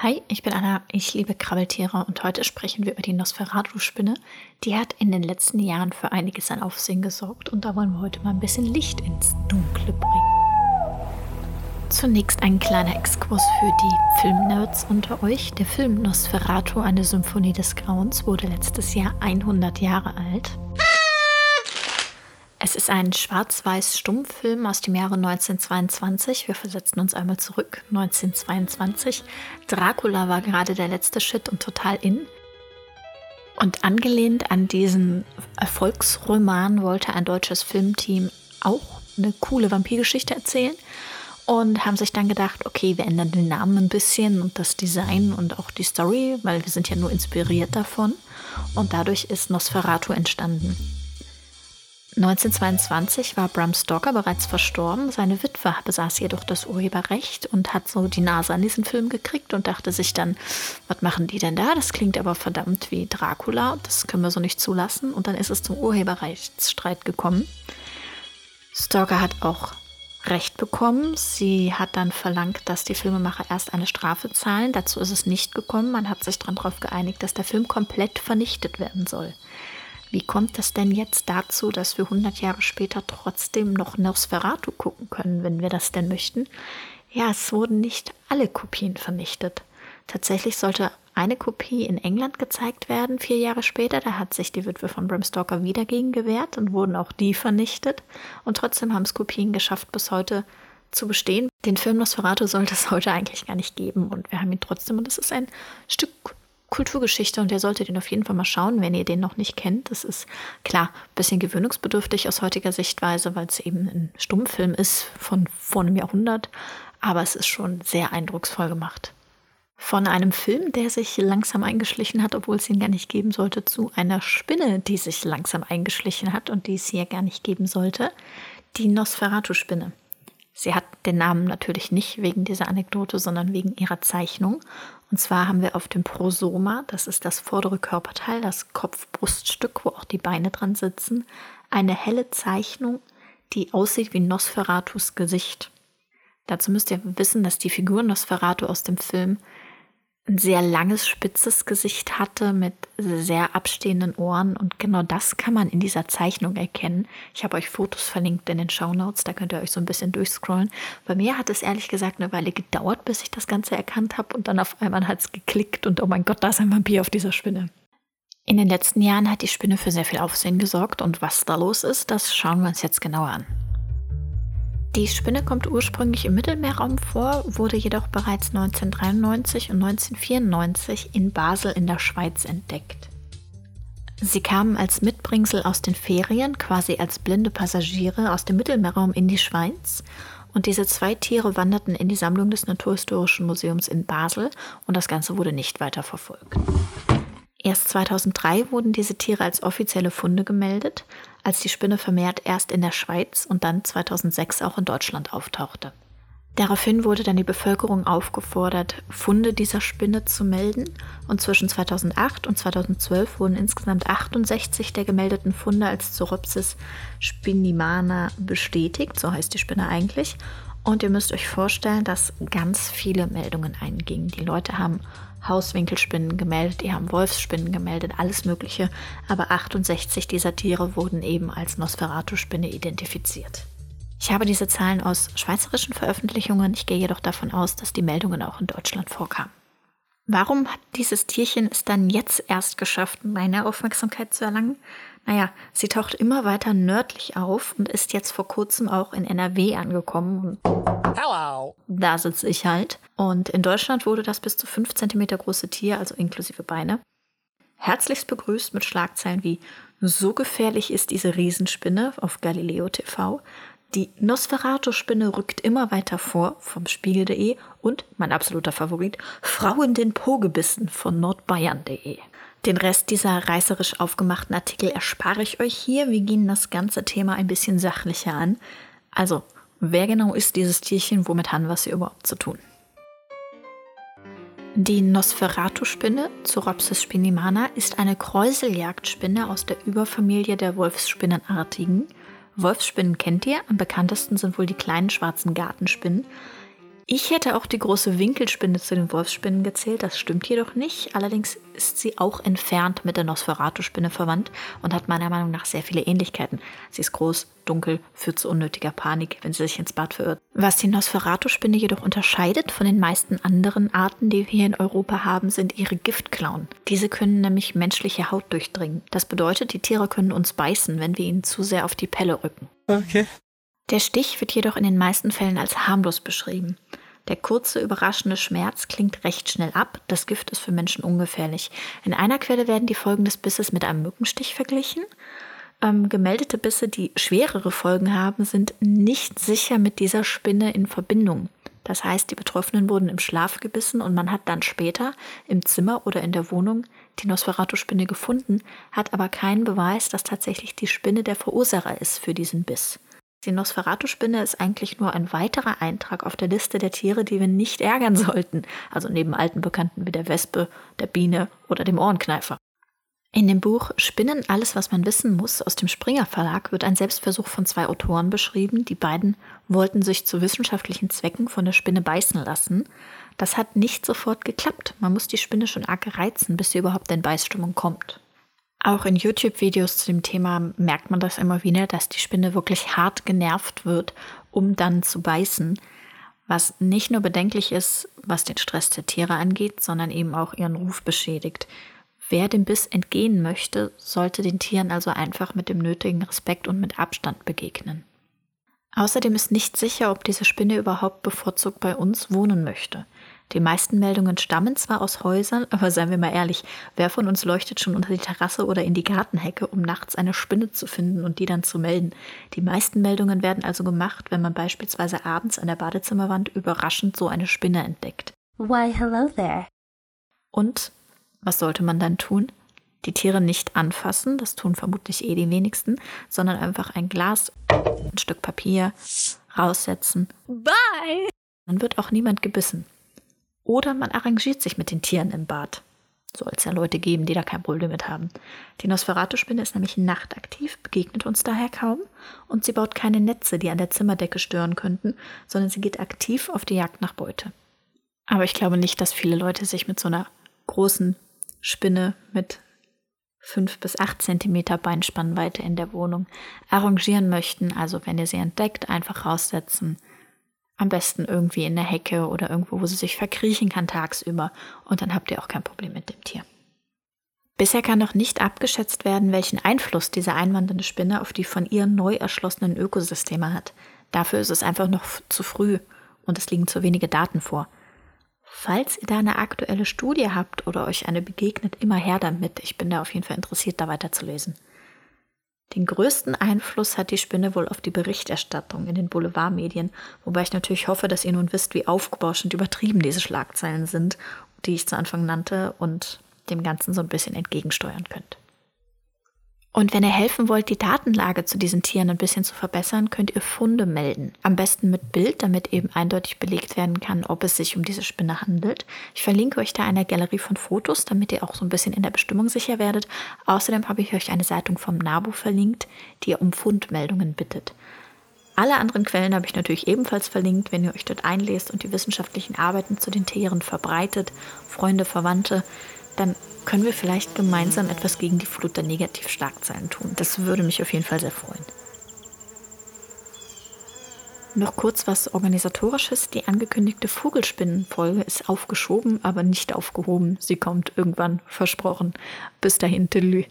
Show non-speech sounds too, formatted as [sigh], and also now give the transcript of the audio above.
Hi, ich bin Anna, ich liebe Krabbeltiere und heute sprechen wir über die Nosferatu-Spinne. Die hat in den letzten Jahren für einiges an Aufsehen gesorgt und da wollen wir heute mal ein bisschen Licht ins Dunkle bringen. Zunächst ein kleiner Exkurs für die Filmnerds unter euch. Der Film Nosferatu, eine Symphonie des Grauens, wurde letztes Jahr 100 Jahre alt. Es ist ein schwarz-weiß Stummfilm aus dem Jahre 1922. Wir versetzen uns einmal zurück. 1922. Dracula war gerade der letzte Shit und total in. Und angelehnt an diesen Erfolgsroman wollte ein deutsches Filmteam auch eine coole Vampirgeschichte erzählen und haben sich dann gedacht, okay, wir ändern den Namen ein bisschen und das Design und auch die Story, weil wir sind ja nur inspiriert davon. Und dadurch ist Nosferatu entstanden. 1922 war Bram Stoker bereits verstorben. Seine Witwe besaß jedoch das Urheberrecht und hat so die Nase an diesen Film gekriegt und dachte sich dann, was machen die denn da? Das klingt aber verdammt wie Dracula. Das können wir so nicht zulassen. Und dann ist es zum Urheberrechtsstreit gekommen. Stoker hat auch Recht bekommen. Sie hat dann verlangt, dass die Filmemacher erst eine Strafe zahlen. Dazu ist es nicht gekommen. Man hat sich darauf geeinigt, dass der Film komplett vernichtet werden soll. Wie kommt es denn jetzt dazu, dass wir 100 Jahre später trotzdem noch Nosferatu gucken können, wenn wir das denn möchten? Ja, es wurden nicht alle Kopien vernichtet. Tatsächlich sollte eine Kopie in England gezeigt werden, vier Jahre später. Da hat sich die Witwe von Bram Stoker wieder gegen gewehrt und wurden auch die vernichtet. Und trotzdem haben es Kopien geschafft, bis heute zu bestehen. Den Film Nosferatu sollte es [laughs] heute eigentlich gar nicht geben und wir haben ihn trotzdem und es ist ein Stück Kulturgeschichte und ihr solltet ihn auf jeden Fall mal schauen, wenn ihr den noch nicht kennt. Das ist klar ein bisschen gewöhnungsbedürftig aus heutiger Sichtweise, weil es eben ein Stummfilm ist von vor einem Jahrhundert, aber es ist schon sehr eindrucksvoll gemacht. Von einem Film, der sich langsam eingeschlichen hat, obwohl es ihn gar nicht geben sollte, zu einer Spinne, die sich langsam eingeschlichen hat und die es hier gar nicht geben sollte, die Nosferatu-Spinne. Sie hat den Namen natürlich nicht wegen dieser Anekdote, sondern wegen ihrer Zeichnung. Und zwar haben wir auf dem Prosoma, das ist das vordere Körperteil, das Kopf-Bruststück, wo auch die Beine dran sitzen, eine helle Zeichnung, die aussieht wie Nosferatus Gesicht. Dazu müsst ihr wissen, dass die Figur Nosferatu aus dem Film ein sehr langes, spitzes Gesicht hatte mit sehr abstehenden Ohren. Und genau das kann man in dieser Zeichnung erkennen. Ich habe euch Fotos verlinkt in den Show Notes, da könnt ihr euch so ein bisschen durchscrollen. Bei mir hat es ehrlich gesagt eine Weile gedauert, bis ich das Ganze erkannt habe. Und dann auf einmal hat es geklickt und oh mein Gott, da ist ein Vampir auf dieser Spinne. In den letzten Jahren hat die Spinne für sehr viel Aufsehen gesorgt und was da los ist, das schauen wir uns jetzt genauer an. Die Spinne kommt ursprünglich im Mittelmeerraum vor, wurde jedoch bereits 1993 und 1994 in Basel in der Schweiz entdeckt. Sie kamen als Mitbringsel aus den Ferien, quasi als blinde Passagiere aus dem Mittelmeerraum in die Schweiz. Und diese zwei Tiere wanderten in die Sammlung des Naturhistorischen Museums in Basel und das Ganze wurde nicht weiter verfolgt. Erst 2003 wurden diese Tiere als offizielle Funde gemeldet, als die Spinne vermehrt erst in der Schweiz und dann 2006 auch in Deutschland auftauchte. Daraufhin wurde dann die Bevölkerung aufgefordert, Funde dieser Spinne zu melden und zwischen 2008 und 2012 wurden insgesamt 68 der gemeldeten Funde als Zoropsis spinimana bestätigt, so heißt die Spinne eigentlich. Und ihr müsst euch vorstellen, dass ganz viele Meldungen eingingen. Die Leute haben Hauswinkelspinnen gemeldet, die haben Wolfsspinnen gemeldet, alles Mögliche. Aber 68 dieser Tiere wurden eben als Nosferatu-Spinne identifiziert. Ich habe diese Zahlen aus schweizerischen Veröffentlichungen, ich gehe jedoch davon aus, dass die Meldungen auch in Deutschland vorkamen. Warum hat dieses Tierchen es dann jetzt erst geschafft, meine Aufmerksamkeit zu erlangen? Naja, sie taucht immer weiter nördlich auf und ist jetzt vor kurzem auch in NRW angekommen. Hello. Da sitze ich halt. Und in Deutschland wurde das bis zu 5 cm große Tier, also inklusive Beine, herzlichst begrüßt mit Schlagzeilen wie So gefährlich ist diese Riesenspinne auf Galileo TV. Die Nosferatu-Spinne rückt immer weiter vor vom Spiegel.de und mein absoluter Favorit, Frauen den Po gebissen von nordbayern.de. Den Rest dieser reißerisch aufgemachten Artikel erspare ich euch hier. Wir gehen das ganze Thema ein bisschen sachlicher an. Also, wer genau ist dieses Tierchen? Womit haben wir es hier überhaupt zu tun? Die Nosferatu-Spinne, Zoropsis spinimana, ist eine Kräuseljagdspinne aus der Überfamilie der Wolfsspinnenartigen. Wolfsspinnen kennt ihr, am bekanntesten sind wohl die kleinen schwarzen Gartenspinnen. Ich hätte auch die große Winkelspinne zu den Wolfsspinnen gezählt, das stimmt jedoch nicht. Allerdings ist sie auch entfernt mit der Nosferatu-Spinne verwandt und hat meiner Meinung nach sehr viele Ähnlichkeiten. Sie ist groß, dunkel, führt zu unnötiger Panik, wenn sie sich ins Bad verirrt. Was die Nosferatu-Spinne jedoch unterscheidet von den meisten anderen Arten, die wir hier in Europa haben, sind ihre Giftklauen. Diese können nämlich menschliche Haut durchdringen. Das bedeutet, die Tiere können uns beißen, wenn wir ihnen zu sehr auf die Pelle rücken. Okay. Der Stich wird jedoch in den meisten Fällen als harmlos beschrieben. Der kurze, überraschende Schmerz klingt recht schnell ab. Das Gift ist für Menschen ungefährlich. In einer Quelle werden die Folgen des Bisses mit einem Mückenstich verglichen. Ähm, gemeldete Bisse, die schwerere Folgen haben, sind nicht sicher mit dieser Spinne in Verbindung. Das heißt, die Betroffenen wurden im Schlaf gebissen und man hat dann später im Zimmer oder in der Wohnung die Nosferatu-Spinne gefunden, hat aber keinen Beweis, dass tatsächlich die Spinne der Verursacher ist für diesen Biss. Die Nosferatu-Spinne ist eigentlich nur ein weiterer Eintrag auf der Liste der Tiere, die wir nicht ärgern [laughs] sollten, also neben alten Bekannten wie der Wespe, der Biene oder dem Ohrenkneifer. In dem Buch Spinnen alles, was man wissen muss aus dem Springer Verlag wird ein Selbstversuch von zwei Autoren beschrieben. Die beiden wollten sich zu wissenschaftlichen Zwecken von der Spinne beißen lassen. Das hat nicht sofort geklappt. Man muss die Spinne schon arg reizen, bis sie überhaupt in Beißstimmung kommt. Auch in YouTube-Videos zu dem Thema merkt man das immer wieder, dass die Spinne wirklich hart genervt wird, um dann zu beißen. Was nicht nur bedenklich ist, was den Stress der Tiere angeht, sondern eben auch ihren Ruf beschädigt. Wer dem Biss entgehen möchte, sollte den Tieren also einfach mit dem nötigen Respekt und mit Abstand begegnen. Außerdem ist nicht sicher, ob diese Spinne überhaupt bevorzugt bei uns wohnen möchte. Die meisten Meldungen stammen zwar aus Häusern, aber seien wir mal ehrlich, wer von uns leuchtet schon unter die Terrasse oder in die Gartenhecke, um nachts eine Spinne zu finden und die dann zu melden? Die meisten Meldungen werden also gemacht, wenn man beispielsweise abends an der Badezimmerwand überraschend so eine Spinne entdeckt. Why, hello there. Und was sollte man dann tun? Die Tiere nicht anfassen, das tun vermutlich eh die wenigsten, sondern einfach ein Glas, ein Stück Papier raussetzen. Bye! Dann wird auch niemand gebissen. Oder man arrangiert sich mit den Tieren im Bad. Soll es ja Leute geben, die da kein Problem mit haben. Die Nosferatu-Spinne ist nämlich nachtaktiv, begegnet uns daher kaum und sie baut keine Netze, die an der Zimmerdecke stören könnten, sondern sie geht aktiv auf die Jagd nach Beute. Aber ich glaube nicht, dass viele Leute sich mit so einer großen Spinne mit fünf bis acht Zentimeter Beinspannweite in der Wohnung arrangieren möchten. Also wenn ihr sie entdeckt, einfach raussetzen, am besten irgendwie in der Hecke oder irgendwo, wo sie sich verkriechen kann tagsüber. Und dann habt ihr auch kein Problem mit dem Tier. Bisher kann noch nicht abgeschätzt werden, welchen Einfluss diese einwandernde Spinne auf die von ihr neu erschlossenen Ökosysteme hat. Dafür ist es einfach noch zu früh und es liegen zu wenige Daten vor. Falls ihr da eine aktuelle Studie habt oder euch eine begegnet, immer her damit. Ich bin da auf jeden Fall interessiert, da weiterzulesen. Den größten Einfluss hat die Spinne wohl auf die Berichterstattung in den Boulevardmedien, wobei ich natürlich hoffe, dass ihr nun wisst, wie aufgebauscht und übertrieben diese Schlagzeilen sind, die ich zu Anfang nannte und dem Ganzen so ein bisschen entgegensteuern könnt. Und wenn ihr helfen wollt, die Datenlage zu diesen Tieren ein bisschen zu verbessern, könnt ihr Funde melden. Am besten mit Bild, damit eben eindeutig belegt werden kann, ob es sich um diese Spinne handelt. Ich verlinke euch da eine Galerie von Fotos, damit ihr auch so ein bisschen in der Bestimmung sicher werdet. Außerdem habe ich euch eine Zeitung vom NABU verlinkt, die um Fundmeldungen bittet. Alle anderen Quellen habe ich natürlich ebenfalls verlinkt, wenn ihr euch dort einlest und die wissenschaftlichen Arbeiten zu den Tieren verbreitet, Freunde, Verwandte, dann können wir vielleicht gemeinsam etwas gegen die Flut der Negativschlagzeilen tun. Das würde mich auf jeden Fall sehr freuen. Noch kurz was organisatorisches. Die angekündigte Vogelspinnenfolge ist aufgeschoben, aber nicht aufgehoben. Sie kommt irgendwann, versprochen. Bis dahin, Tüdelü.